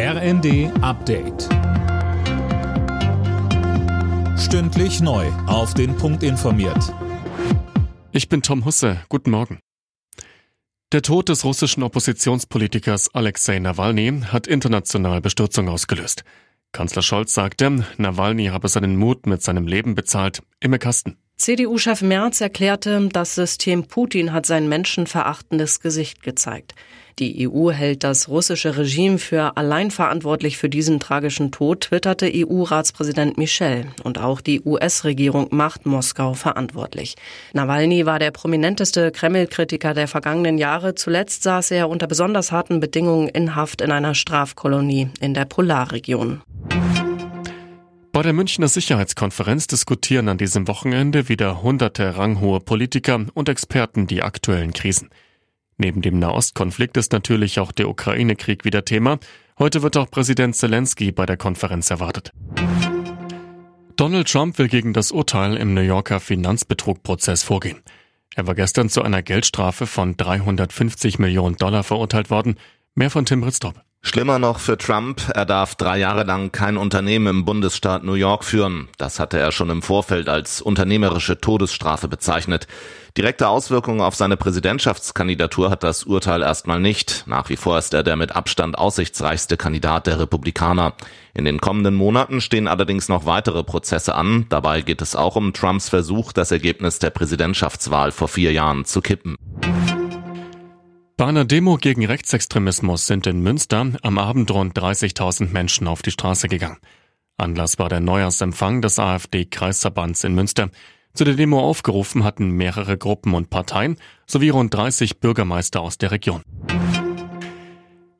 RND Update. Stündlich neu. Auf den Punkt informiert. Ich bin Tom Husse. Guten Morgen. Der Tod des russischen Oppositionspolitikers Alexei Nawalny hat international Bestürzung ausgelöst. Kanzler Scholz sagte, Nawalny habe seinen Mut mit seinem Leben bezahlt. Imme Kasten. CDU-Chef Merz erklärte, das System Putin hat sein menschenverachtendes Gesicht gezeigt. Die EU hält das russische Regime für allein verantwortlich für diesen tragischen Tod, twitterte EU-Ratspräsident Michel. Und auch die US-Regierung macht Moskau verantwortlich. Nawalny war der prominenteste Kreml-Kritiker der vergangenen Jahre. Zuletzt saß er unter besonders harten Bedingungen in Haft in einer Strafkolonie in der Polarregion. Bei der Münchner Sicherheitskonferenz diskutieren an diesem Wochenende wieder hunderte ranghohe Politiker und Experten die aktuellen Krisen. Neben dem Nahostkonflikt ist natürlich auch der Ukraine-Krieg wieder Thema. Heute wird auch Präsident Zelensky bei der Konferenz erwartet. Donald Trump will gegen das Urteil im New Yorker Finanzbetrugprozess vorgehen. Er war gestern zu einer Geldstrafe von 350 Millionen Dollar verurteilt worden. Mehr von Tim Britztrup. Schlimmer noch für Trump, er darf drei Jahre lang kein Unternehmen im Bundesstaat New York führen. Das hatte er schon im Vorfeld als unternehmerische Todesstrafe bezeichnet. Direkte Auswirkungen auf seine Präsidentschaftskandidatur hat das Urteil erstmal nicht. Nach wie vor ist er der mit Abstand aussichtsreichste Kandidat der Republikaner. In den kommenden Monaten stehen allerdings noch weitere Prozesse an. Dabei geht es auch um Trumps Versuch, das Ergebnis der Präsidentschaftswahl vor vier Jahren zu kippen. Bei einer Demo gegen Rechtsextremismus sind in Münster am Abend rund 30.000 Menschen auf die Straße gegangen. Anlass war der Neujahrsempfang des AfD-Kreisverbands in Münster. Zu der Demo aufgerufen hatten mehrere Gruppen und Parteien sowie rund 30 Bürgermeister aus der Region.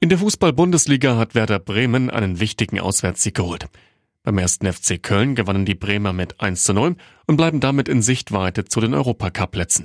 In der Fußball-Bundesliga hat Werder Bremen einen wichtigen Auswärtssieg geholt. Beim ersten FC Köln gewannen die Bremer mit 1 zu 0 und bleiben damit in Sichtweite zu den Europacup-Plätzen.